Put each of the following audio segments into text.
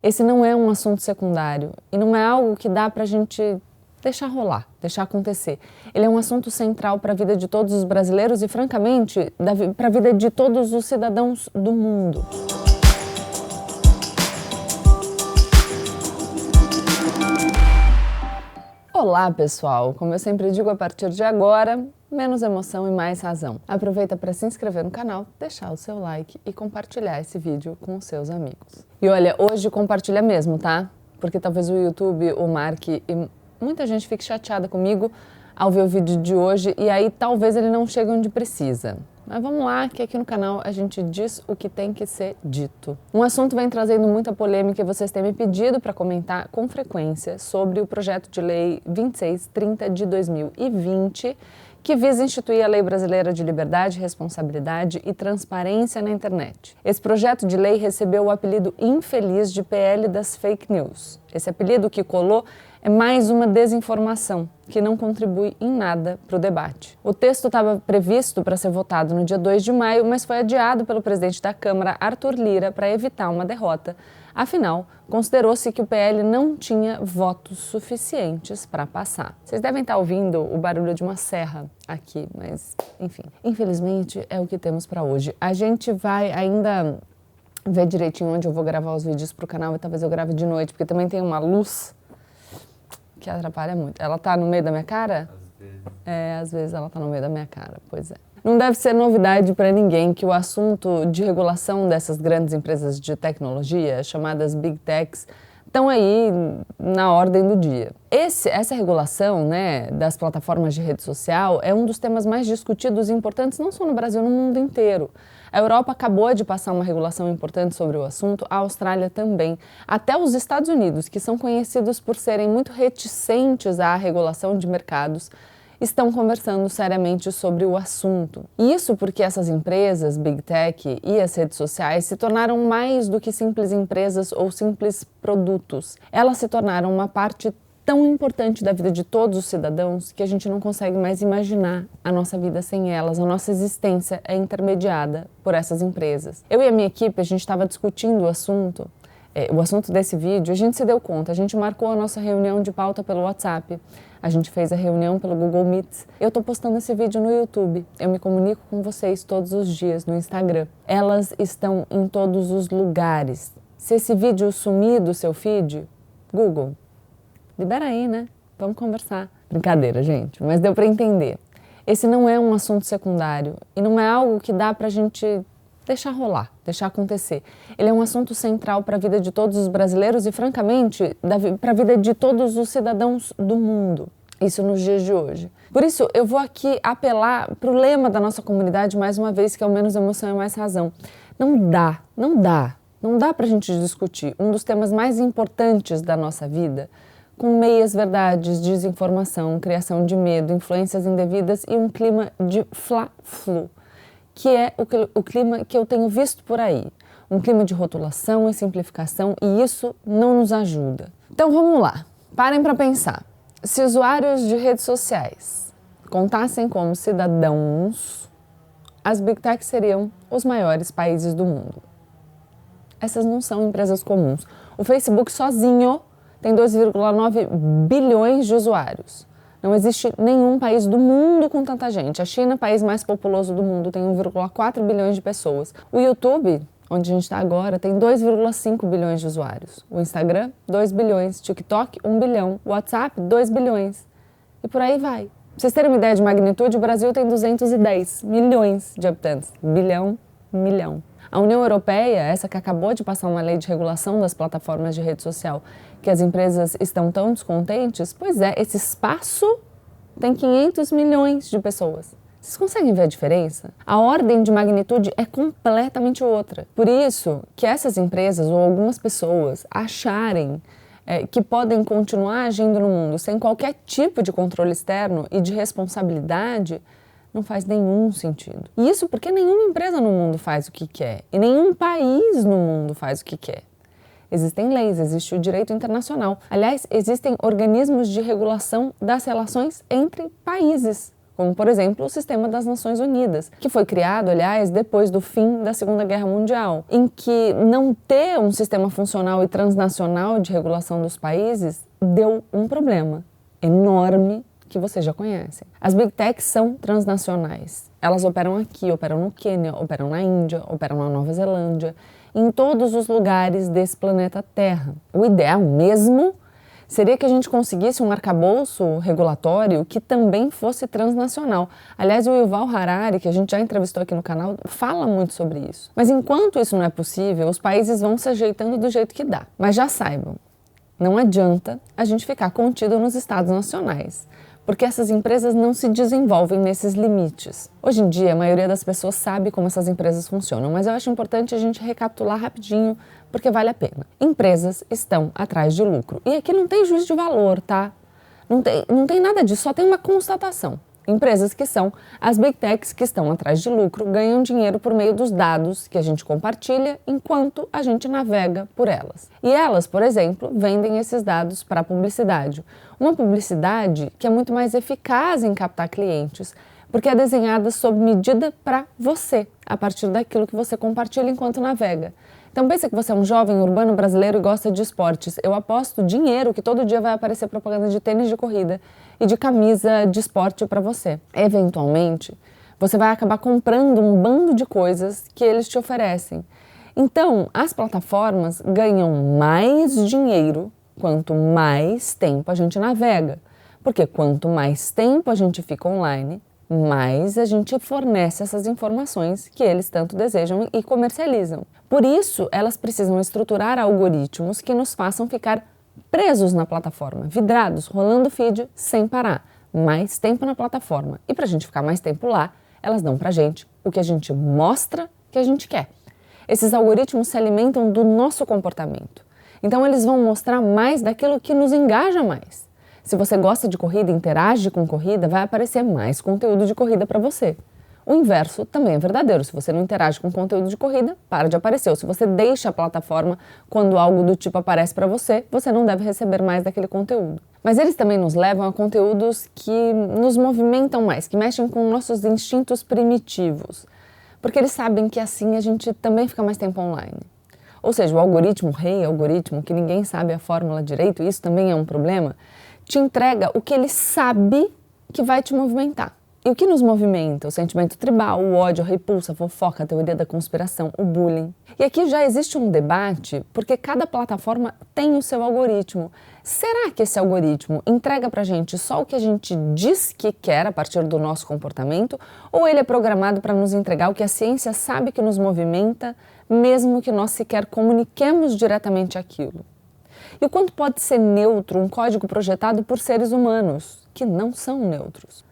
Esse não é um assunto secundário e não é algo que dá para a gente deixar rolar, deixar acontecer. Ele é um assunto central para a vida de todos os brasileiros e, francamente, para a vida de todos os cidadãos do mundo. Olá, pessoal! Como eu sempre digo, a partir de agora, menos emoção e mais razão. Aproveita para se inscrever no canal, deixar o seu like e compartilhar esse vídeo com os seus amigos. E olha, hoje compartilha mesmo, tá? Porque talvez o YouTube, o Mark e muita gente fique chateada comigo ao ver o vídeo de hoje e aí talvez ele não chegue onde precisa. Mas vamos lá, que aqui no canal a gente diz o que tem que ser dito. Um assunto vem trazendo muita polêmica e vocês têm me pedido para comentar com frequência sobre o projeto de lei 2630 de 2020 que visa instituir a Lei Brasileira de Liberdade, Responsabilidade e Transparência na Internet. Esse projeto de lei recebeu o apelido infeliz de PL das Fake News. Esse apelido que colou é mais uma desinformação que não contribui em nada para o debate. O texto estava previsto para ser votado no dia 2 de maio, mas foi adiado pelo presidente da Câmara, Arthur Lira, para evitar uma derrota. Afinal, considerou-se que o PL não tinha votos suficientes para passar. Vocês devem estar ouvindo o barulho de uma serra aqui, mas enfim. Infelizmente é o que temos para hoje. A gente vai ainda ver direitinho onde eu vou gravar os vídeos para o canal e talvez eu grave de noite, porque também tem uma luz que atrapalha muito. Ela tá no meio da minha cara? Às vezes. É, às vezes ela tá no meio da minha cara, pois é. Não deve ser novidade para ninguém que o assunto de regulação dessas grandes empresas de tecnologia, chamadas Big Techs, estão aí na ordem do dia. Esse, essa regulação né, das plataformas de rede social é um dos temas mais discutidos e importantes não só no Brasil, no mundo inteiro. A Europa acabou de passar uma regulação importante sobre o assunto, a Austrália também. Até os Estados Unidos, que são conhecidos por serem muito reticentes à regulação de mercados, estão conversando seriamente sobre o assunto. Isso porque essas empresas, Big Tech e as redes sociais se tornaram mais do que simples empresas ou simples produtos. Elas se tornaram uma parte tão importante da vida de todos os cidadãos que a gente não consegue mais imaginar a nossa vida sem elas. A nossa existência é intermediada por essas empresas. Eu e a minha equipe, a gente estava discutindo o assunto, é, o assunto desse vídeo, a gente se deu conta, a gente marcou a nossa reunião de pauta pelo WhatsApp. A gente fez a reunião pelo Google Meets. Eu estou postando esse vídeo no YouTube. Eu me comunico com vocês todos os dias no Instagram. Elas estão em todos os lugares. Se esse vídeo sumir do seu feed, Google, libera aí, né? Vamos conversar. Brincadeira, gente, mas deu para entender. Esse não é um assunto secundário e não é algo que dá para a gente deixar rolar, deixar acontecer. Ele é um assunto central para a vida de todos os brasileiros e, francamente, para a vida de todos os cidadãos do mundo. Isso nos dias de hoje. Por isso, eu vou aqui apelar para o lema da nossa comunidade mais uma vez, que é o menos emoção e mais razão. Não dá, não dá, não dá para a gente discutir um dos temas mais importantes da nossa vida com meias verdades, desinformação, criação de medo, influências indevidas e um clima de fla-flu, que é o, clima que eu tenho visto por aí. Um clima de rotulação e simplificação, e isso não nos ajuda. Então vamos lá, parem para pensar. Se usuários de redes sociais contassem como cidadãos, as Big Tech seriam os maiores países do mundo. Essas não são empresas comuns. O Facebook sozinho tem 2,9 bilhões de usuários. Não existe nenhum país do mundo com tanta gente. A China, país mais populoso do mundo, tem 1,4 bilhões de pessoas. O YouTube, onde a gente está agora, tem 2,5 bilhões de usuários. O Instagram, 2 bilhões. TikTok, 1 bilhão. WhatsApp, 2 bilhões. E por aí vai. Pra vocês terem uma ideia de magnitude, o Brasil tem 210 milhões de habitantes. Bilhão, milhão. A União Europeia, essa que acabou de passar uma lei de regulação das plataformas de rede social, que as empresas estão tão descontentes, pois é, esse espaço tem 500 milhões de pessoas. Vocês conseguem ver a diferença? A ordem de magnitude é completamente outra. Por isso que essas empresas ou algumas pessoas acharem é, que podem continuar agindo no mundo sem qualquer tipo de controle externo e de responsabilidade não faz nenhum sentido. E isso porque nenhuma empresa no mundo faz o que quer e nenhum país no mundo faz o que quer. Existem leis, existe o direito internacional. Aliás, existem organismos de regulação das relações entre países, como por exemplo o sistema das Nações Unidas, que foi criado, aliás, depois do fim da Segunda Guerra Mundial, em que não ter um sistema funcional e transnacional de regulação dos países deu um problema enorme que vocês já conhecem. As Big Techs são transnacionais. Elas operam aqui, operam no Quênia, operam na Índia, operam na Nova Zelândia, em todos os lugares desse planeta Terra. O ideal mesmo seria que a gente conseguisse um arcabouço regulatório que também fosse transnacional. Aliás, o Yuval Harari, que a gente já entrevistou aqui no canal, fala muito sobre isso. Mas enquanto isso não é possível, os países vão se ajeitando do jeito que dá. Mas já saibam, não adianta a gente ficar contido nos estados nacionais porque essas empresas não se desenvolvem nesses limites. Hoje em dia, a maioria das pessoas sabe como essas empresas funcionam, mas eu acho importante a gente recapitular rapidinho, porque vale a pena. Empresas estão atrás de lucro. E aqui não tem juízo de valor, tá? Não tem, não tem nada disso, só tem uma constatação. Empresas que são as big techs que estão atrás de lucro ganham dinheiro por meio dos dados que a gente compartilha enquanto a gente navega por elas. E elas, por exemplo, vendem esses dados para publicidade. Uma publicidade que é muito mais eficaz em captar clientes, porque é desenhada sob medida para você, a partir daquilo que você compartilha enquanto navega. Então pensa que você é um jovem urbano brasileiro e gosta de esportes. Eu aposto dinheiro que todo dia vai aparecer propaganda de tênis de corrida e de camisa de esporte para você. Eventualmente, você vai acabar comprando um bando de coisas que eles te oferecem. Então, as plataformas ganham mais dinheiro quanto mais tempo a gente navega. Porque quanto mais tempo a gente fica online, mais a gente fornece essas informações que eles tanto desejam e comercializam. Por isso, elas precisam estruturar algoritmos que nos façam ficar presos na plataforma, vidrados, rolando feed sem parar, mais tempo na plataforma. E para a gente ficar mais tempo lá, elas dão para gente o que a gente mostra que a gente quer. Esses algoritmos se alimentam do nosso comportamento. Então, eles vão mostrar mais daquilo que nos engaja mais. Se você gosta de corrida interage com corrida, vai aparecer mais conteúdo de corrida para você. O inverso também é verdadeiro. Se você não interage com conteúdo de corrida, para de aparecer. Ou se você deixa a plataforma quando algo do tipo aparece para você, você não deve receber mais daquele conteúdo. Mas eles também nos levam a conteúdos que nos movimentam mais, que mexem com nossos instintos primitivos. Porque eles sabem que assim a gente também fica mais tempo online. Ou seja, o algoritmo rei, algoritmo que ninguém sabe a fórmula direito, isso também é um problema, te entrega o que ele sabe que vai te movimentar. E o que nos movimenta? O sentimento tribal, o ódio, a repulsa, a fofoca, a teoria da conspiração, o bullying. E aqui já existe um debate porque cada plataforma tem o seu algoritmo. Será que esse algoritmo entrega pra gente só o que a gente diz que quer a partir do nosso comportamento? Ou ele é programado para nos entregar o que a ciência sabe que nos movimenta, mesmo que nós sequer comuniquemos diretamente aquilo? E o quanto pode ser neutro um código projetado por seres humanos, que não são neutros?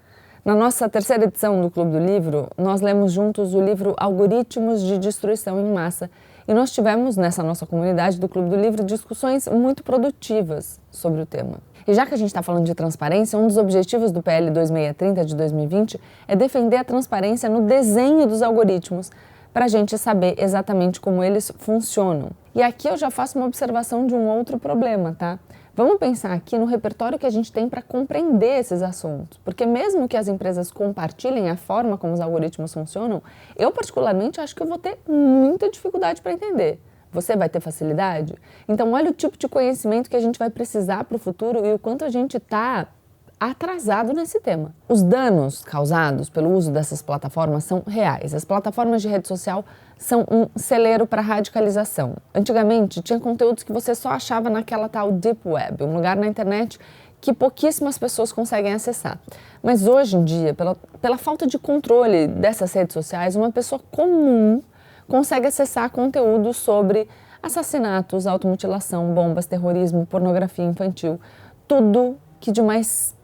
Na nossa terceira edição do Clube do Livro, nós lemos juntos o livro Algoritmos de Destruição em Massa e nós tivemos nessa nossa comunidade do Clube do Livro discussões muito produtivas sobre o tema. E já que a gente está falando de transparência, um dos objetivos do PL 2630 de 2020 é defender a transparência no desenho dos algoritmos, para a gente saber exatamente como eles funcionam. E aqui eu já faço uma observação de um outro problema, tá? Vamos pensar aqui no repertório que a gente tem para compreender esses assuntos, porque mesmo que as empresas compartilhem a forma como os algoritmos funcionam, eu particularmente acho que eu vou ter muita dificuldade para entender. Você vai ter facilidade? Então, olha o tipo de conhecimento que a gente vai precisar para o futuro e o quanto a gente está atrasado nesse tema. Os danos causados pelo uso dessas plataformas são reais. As plataformas de rede social são um celeiro para radicalização. Antigamente, tinha conteúdos que você só achava naquela tal Deep Web, um lugar na internet que pouquíssimas pessoas conseguem acessar. Mas hoje em dia, pela, pela falta de controle dessas redes sociais, uma pessoa comum consegue acessar conteúdo sobre assassinatos, automutilação, bombas, terrorismo, pornografia infantil, tudo que de mais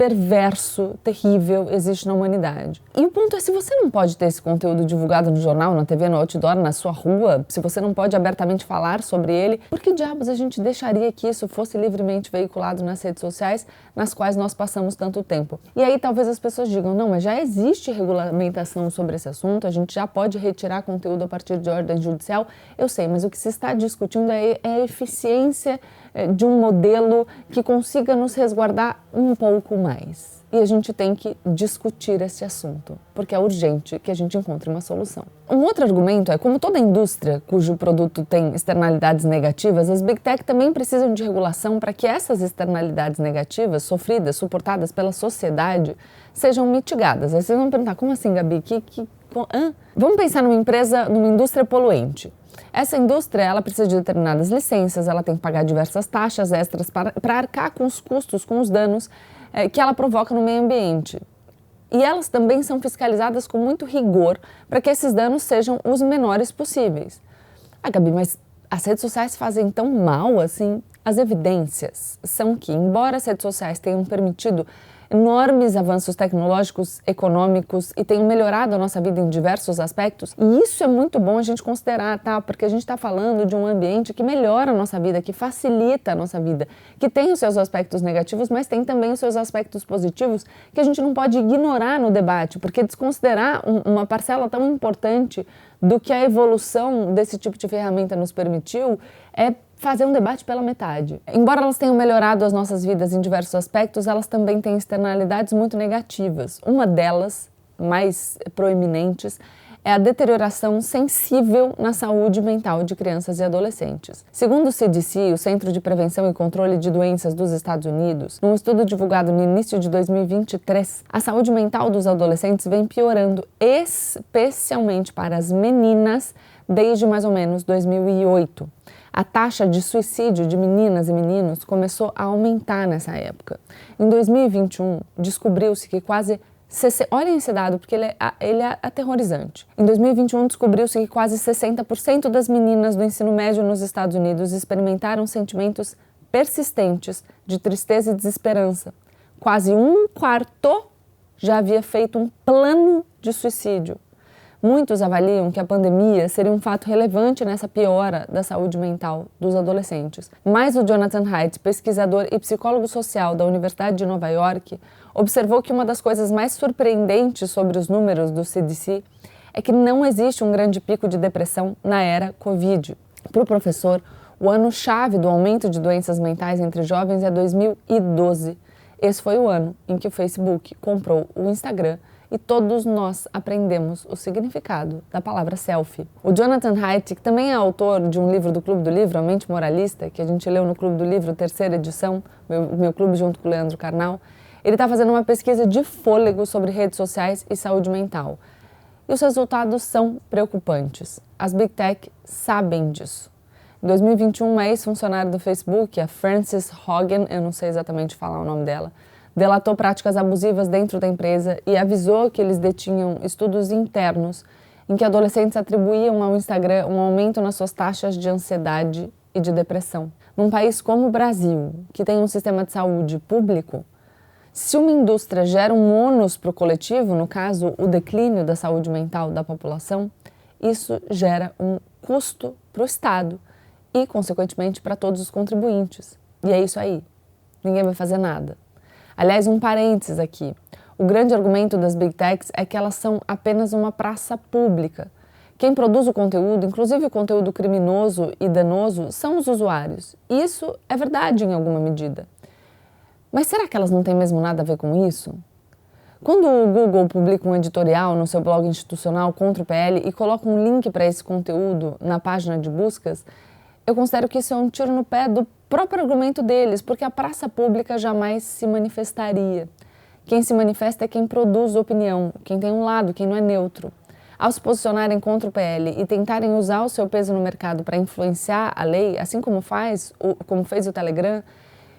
perverso, terrível existe na humanidade. E o ponto é: se você não pode ter esse conteúdo divulgado no jornal, na TV, no outdoor, na sua rua, se você não pode abertamente falar sobre ele, por que diabos a gente deixaria que isso fosse livremente veiculado nas redes sociais nas quais nós passamos tanto tempo? E aí talvez as pessoas digam: não, mas já existe regulamentação sobre esse assunto, a gente já pode retirar conteúdo a partir de ordem judicial. Eu sei, mas o que se está discutindo é, é a eficiência é, de um modelo que consiga nos resguardar um pouco mais. E a gente tem que discutir esse assunto, porque é urgente que a gente encontre uma solução. Um outro argumento é, como toda indústria cujo produto tem externalidades negativas, as Big Tech também precisam de regulação para que essas externalidades negativas, sofridas, suportadas pela sociedade, sejam mitigadas. Aí vocês vão perguntar, como assim, Gabi? Que, que, Vamos pensar numa empresa, numa indústria poluente. Essa indústria ela precisa de determinadas licenças, ela tem que pagar diversas taxas extras para arcar com os custos, com os danos é, que ela provoca no meio ambiente. E elas também são fiscalizadas com muito rigor para que esses danos sejam os menores possíveis. Ah, Gabi, mas as redes sociais fazem tão mal assim? As evidências são que, embora as redes sociais tenham permitido enormes avanços tecnológicos, econômicos e tenham melhorado a nossa vida em diversos aspectos. E isso é muito bom a gente considerar, tá? Porque a gente está falando de um ambiente que melhora a nossa vida, que facilita a nossa vida, que tem os seus aspectos negativos, mas tem também os seus aspectos positivos que a gente não pode ignorar no debate, porque desconsiderar um, uma parcela tão importante do que a evolução desse tipo de ferramenta nos permitiu é fazer um debate pela metade. Embora elas tenham melhorado as nossas vidas em diversos aspectos, elas também têm externalidades muito negativas. Uma delas, mais proeminentes, é a deterioração sensível na saúde mental de crianças e adolescentes. Segundo o CDC, o Centro de Prevenção e Controle de Doenças dos Estados Unidos, num estudo divulgado no início de 2023, a saúde mental dos adolescentes vem piorando, especialmente para as meninas, desde mais ou menos 2008. A taxa de suicídio de meninas e meninos começou a aumentar nessa época. Em 2021, descobriu-se que quase Olhem esse dado, porque ele é, ele é aterrorizante. Em 2021, descobriu-se que quase 60% das meninas do ensino médio nos Estados Unidos experimentaram sentimentos persistentes de tristeza e desesperança. Quase um quarto já havia feito um plano de suicídio. Muitos avaliam que a pandemia seria um fato relevante nessa piora da saúde mental dos adolescentes. Mas o Jonathan Haidt, pesquisador e psicólogo social da Universidade de Nova York, observou que uma das coisas mais surpreendentes sobre os números do CDC é que não existe um grande pico de depressão na era Covid. Para o professor, o ano-chave do aumento de doenças mentais entre jovens é 2012. Esse foi o ano em que o Facebook comprou o Instagram e todos nós aprendemos o significado da palavra selfie. O Jonathan Haidt, que também é autor de um livro do Clube do Livro, A Mente Moralista, que a gente leu no Clube do Livro, terceira edição, meu, meu clube junto com o Leandro Carnal, ele está fazendo uma pesquisa de fôlego sobre redes sociais e saúde mental. E os resultados são preocupantes. As Big Tech sabem disso. Em 2021, uma ex-funcionária do Facebook, a Frances Hogan, eu não sei exatamente falar o nome dela, delatou práticas abusivas dentro da empresa e avisou que eles detinham estudos internos em que adolescentes atribuíam ao Instagram um aumento nas suas taxas de ansiedade e de depressão. Num país como o Brasil, que tem um sistema de saúde público, se uma indústria gera um ônus para o coletivo, no caso, o declínio da saúde mental da população, isso gera um custo para o Estado e, consequentemente, para todos os contribuintes. E é isso aí. Ninguém vai fazer nada. Aliás, um parênteses aqui. O grande argumento das Big Techs é que elas são apenas uma praça pública. Quem produz o conteúdo, inclusive o conteúdo criminoso e danoso, são os usuários. Isso é verdade em alguma medida. Mas será que elas não têm mesmo nada a ver com isso? Quando o Google publica um editorial no seu blog institucional contra o PL e coloca um link para esse conteúdo na página de buscas, eu considero que isso é um tiro no pé do próprio argumento deles, porque a praça pública jamais se manifestaria. Quem se manifesta é quem produz opinião, quem tem um lado, quem não é neutro. Ao se posicionarem contra o PL e tentarem usar o seu peso no mercado para influenciar a lei, assim como faz, como fez o Telegram,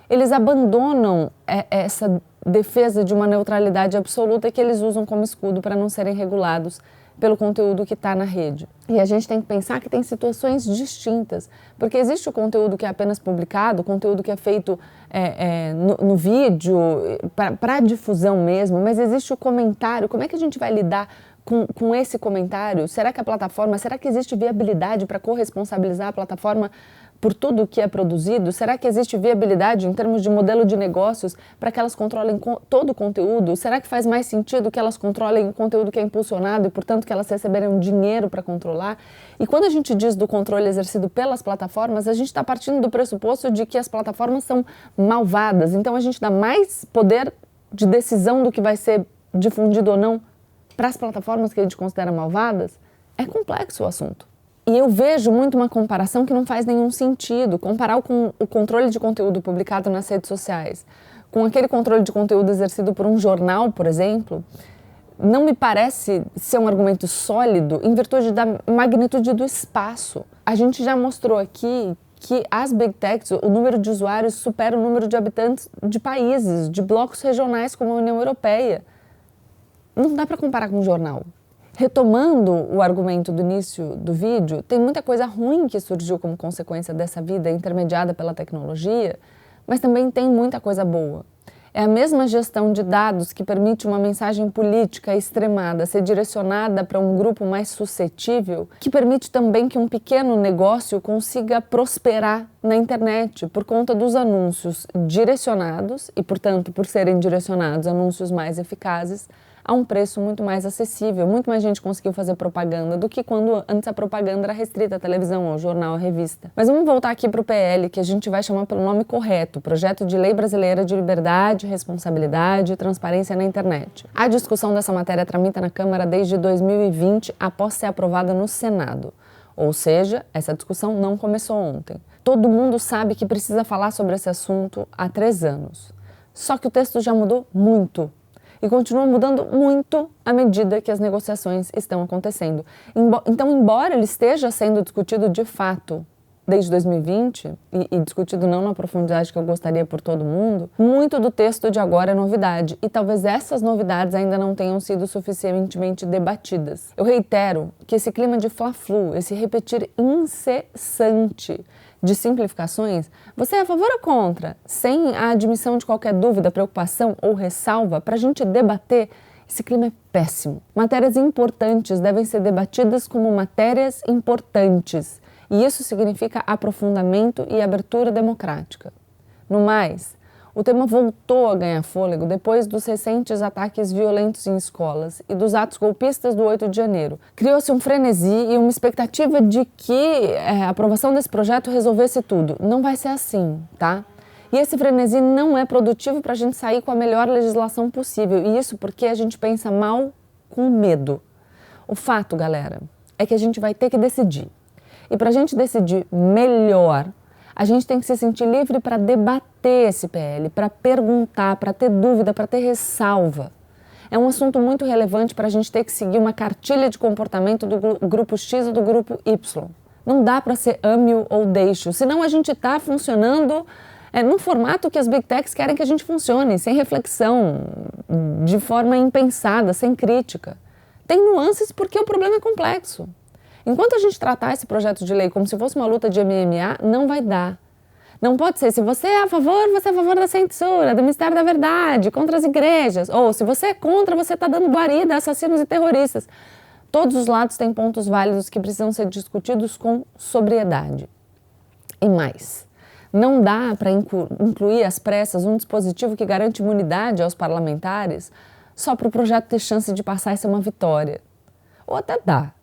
eles abandonam é, essa defesa de uma neutralidade absoluta que eles usam como escudo para não serem regulados pelo conteúdo que está na rede. E a gente tem que pensar que tem situações distintas, porque existe o conteúdo que é apenas publicado, o conteúdo que é feito é, é, no, no, vídeo, para difusão mesmo, mas existe o comentário. Como é que a gente vai lidar com, com esse comentário? Será que a plataforma, será que existe viabilidade para corresponsabilizar a plataforma por tudo que é produzido? Será que existe viabilidade em termos de modelo de negócios para que elas controlem todo o conteúdo? Será que faz mais sentido que elas controlem o conteúdo que é impulsionado e, portanto, que elas receberem dinheiro para controlar? E quando a gente diz do controle exercido pelas plataformas, a gente está partindo do pressuposto de que as plataformas são malvadas. Então, a gente dá mais poder de decisão do que vai ser difundido ou não para as plataformas que a gente considera malvadas, é complexo o assunto. E eu vejo muito uma comparação que não faz nenhum sentido. Comparar com o controle de conteúdo publicado nas redes sociais com aquele controle de conteúdo exercido por um jornal, por exemplo, não me parece ser um argumento sólido em virtude da magnitude do espaço. A gente já mostrou aqui que as big techs, o número de usuários supera o número de habitantes de países, de blocos regionais como a União Europeia. Não dá para comparar com um jornal. Retomando o argumento do início do vídeo, tem muita coisa ruim que surgiu como consequência dessa vida intermediada pela tecnologia, mas também tem muita coisa boa. É a mesma gestão de dados que permite uma mensagem política extremada ser direcionada para um grupo mais suscetível, que permite também que um pequeno negócio consiga prosperar na internet por conta dos anúncios direcionados e, portanto, por serem direcionados anúncios mais eficazes a um preço muito mais acessível. Muito mais gente conseguiu fazer propaganda do que quando antes a propaganda era restrita à televisão, ao jornal, à revista. Mas vamos voltar aqui para o PL, que a gente vai chamar pelo nome correto: Projeto de Lei Brasileira de Liberdade, Responsabilidade e Transparência na Internet. A discussão dessa matéria tramita na Câmara desde 2020, após ser aprovada no Senado. Ou seja, essa discussão não começou ontem. Todo mundo sabe que precisa falar sobre esse assunto há três anos. Só que o texto já mudou muito e continua mudando muito à medida que as negociações estão acontecendo. Então, embora ele esteja sendo discutido de fato desde 2020 e, e, discutido não na profundidade que eu gostaria por todo mundo, muito do texto de agora é novidade e talvez essas novidades ainda não tenham sido suficientemente debatidas. Eu reitero que esse clima de fla-flu, esse repetir incessante de simplificações, você é a favor ou contra, sem a admissão de qualquer dúvida, preocupação ou ressalva, para a gente debater? Esse clima é péssimo. Matérias importantes devem ser debatidas como matérias importantes, e isso significa aprofundamento e abertura democrática. No mais, o tema voltou a ganhar fôlego depois dos recentes ataques violentos em escolas e dos atos golpistas do 8 de janeiro. Criou-se um frenesi e uma expectativa de que é, a aprovação desse projeto resolvesse tudo. Não vai ser assim, tá? E esse frenesi não é produtivo para a gente sair com a melhor legislação possível. E isso porque a gente pensa mal com medo. O fato, galera, é que a gente vai ter que decidir. E para a gente decidir melhor a gente tem que se sentir livre para debater esse PL, para perguntar, para ter dúvida, para ter ressalva. É um assunto muito relevante para a gente ter que seguir uma cartilha de comportamento do grupo X ou do grupo Y. Não dá para ser ame ou deixe, senão a gente está funcionando é, num formato que as big techs querem que a gente funcione, sem reflexão, de forma impensada, sem crítica. Tem nuances porque o problema é complexo. Enquanto a gente tratar esse projeto de lei como se fosse uma luta de MMA, não vai dar. Não pode ser, se você é a favor, você é a favor da censura, do Ministério da Verdade, contra as igrejas. Ou se você é contra, você está dando guarida a assassinos e terroristas. Todos os lados têm pontos válidos que precisam ser discutidos com sobriedade. E mais, não dá para incluir às pressas um dispositivo que garante imunidade aos parlamentares só para o projeto ter chance de passar e ser uma vitória. Ou até dá,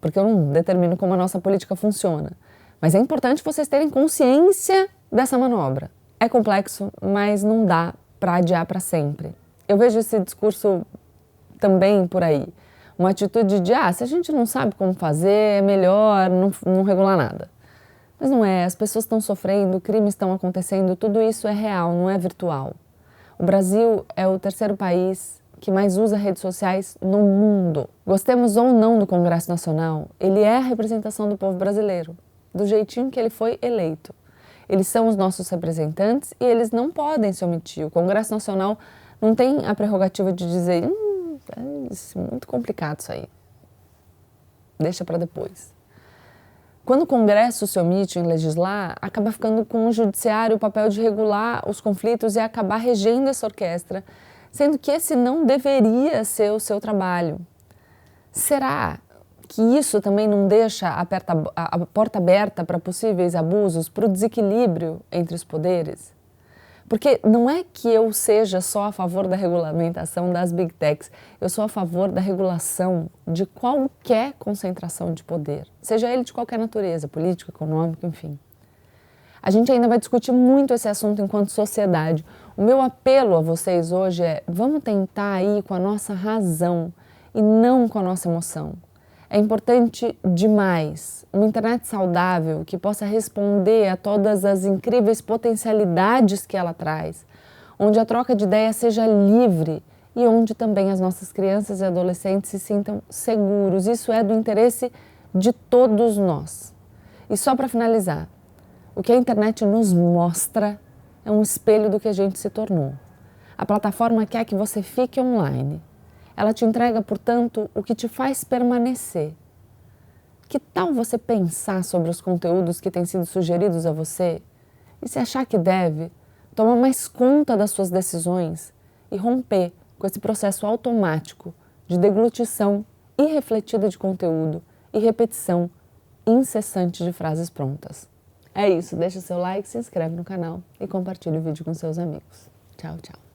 porque eu não determino como a nossa política funciona. Mas é importante vocês terem consciência dessa manobra. É complexo, mas não dá para adiar para sempre. Eu vejo esse discurso também por aí. Uma atitude de, ah, se a gente não sabe como fazer, é melhor não, não regular nada. Mas não é, as pessoas estão sofrendo, crimes estão acontecendo, tudo isso é real, não é virtual. O Brasil é o terceiro país que mais usa redes sociais no mundo. Gostemos ou não do Congresso Nacional, ele é a representação do povo brasileiro, do jeitinho que ele foi eleito. Eles são os nossos representantes e eles não podem se omitir. O Congresso Nacional não tem a prerrogativa de dizer, hum, é muito complicado isso aí. Deixa para depois. Quando o Congresso se omite em legislar, acaba ficando com o judiciário o papel de regular os conflitos e acabar regendo essa orquestra sendo que esse não deveria ser o seu trabalho. Será que isso também não deixa a, a porta aberta para possíveis abusos, para o desequilíbrio entre os poderes? Porque não é que eu seja só a favor da regulamentação das big techs, eu sou a favor da regulação de qualquer concentração de poder, seja ele de qualquer natureza, político, econômico, enfim. A gente ainda vai discutir muito esse assunto enquanto sociedade. O meu apelo a vocês hoje é: vamos tentar ir com a nossa razão e não com a nossa emoção. É importante demais uma internet saudável que possa responder a todas as incríveis potencialidades que ela traz, onde a troca de ideias seja livre e onde também as nossas crianças e adolescentes se sintam seguros. Isso é do interesse de todos nós. E só para finalizar, o que a internet nos mostra é um espelho do que a gente se tornou. A plataforma quer que você fique online. Ela te entrega, portanto, o que te faz permanecer. Que tal você pensar sobre os conteúdos que têm sido sugeridos a você e, se achar que deve, tomar mais conta das suas decisões e romper com esse processo automático de deglutição irrefletida de conteúdo e repetição incessante de frases prontas? É isso, deixa seu like, se inscreve no canal e compartilhe o vídeo com seus amigos. Tchau, tchau.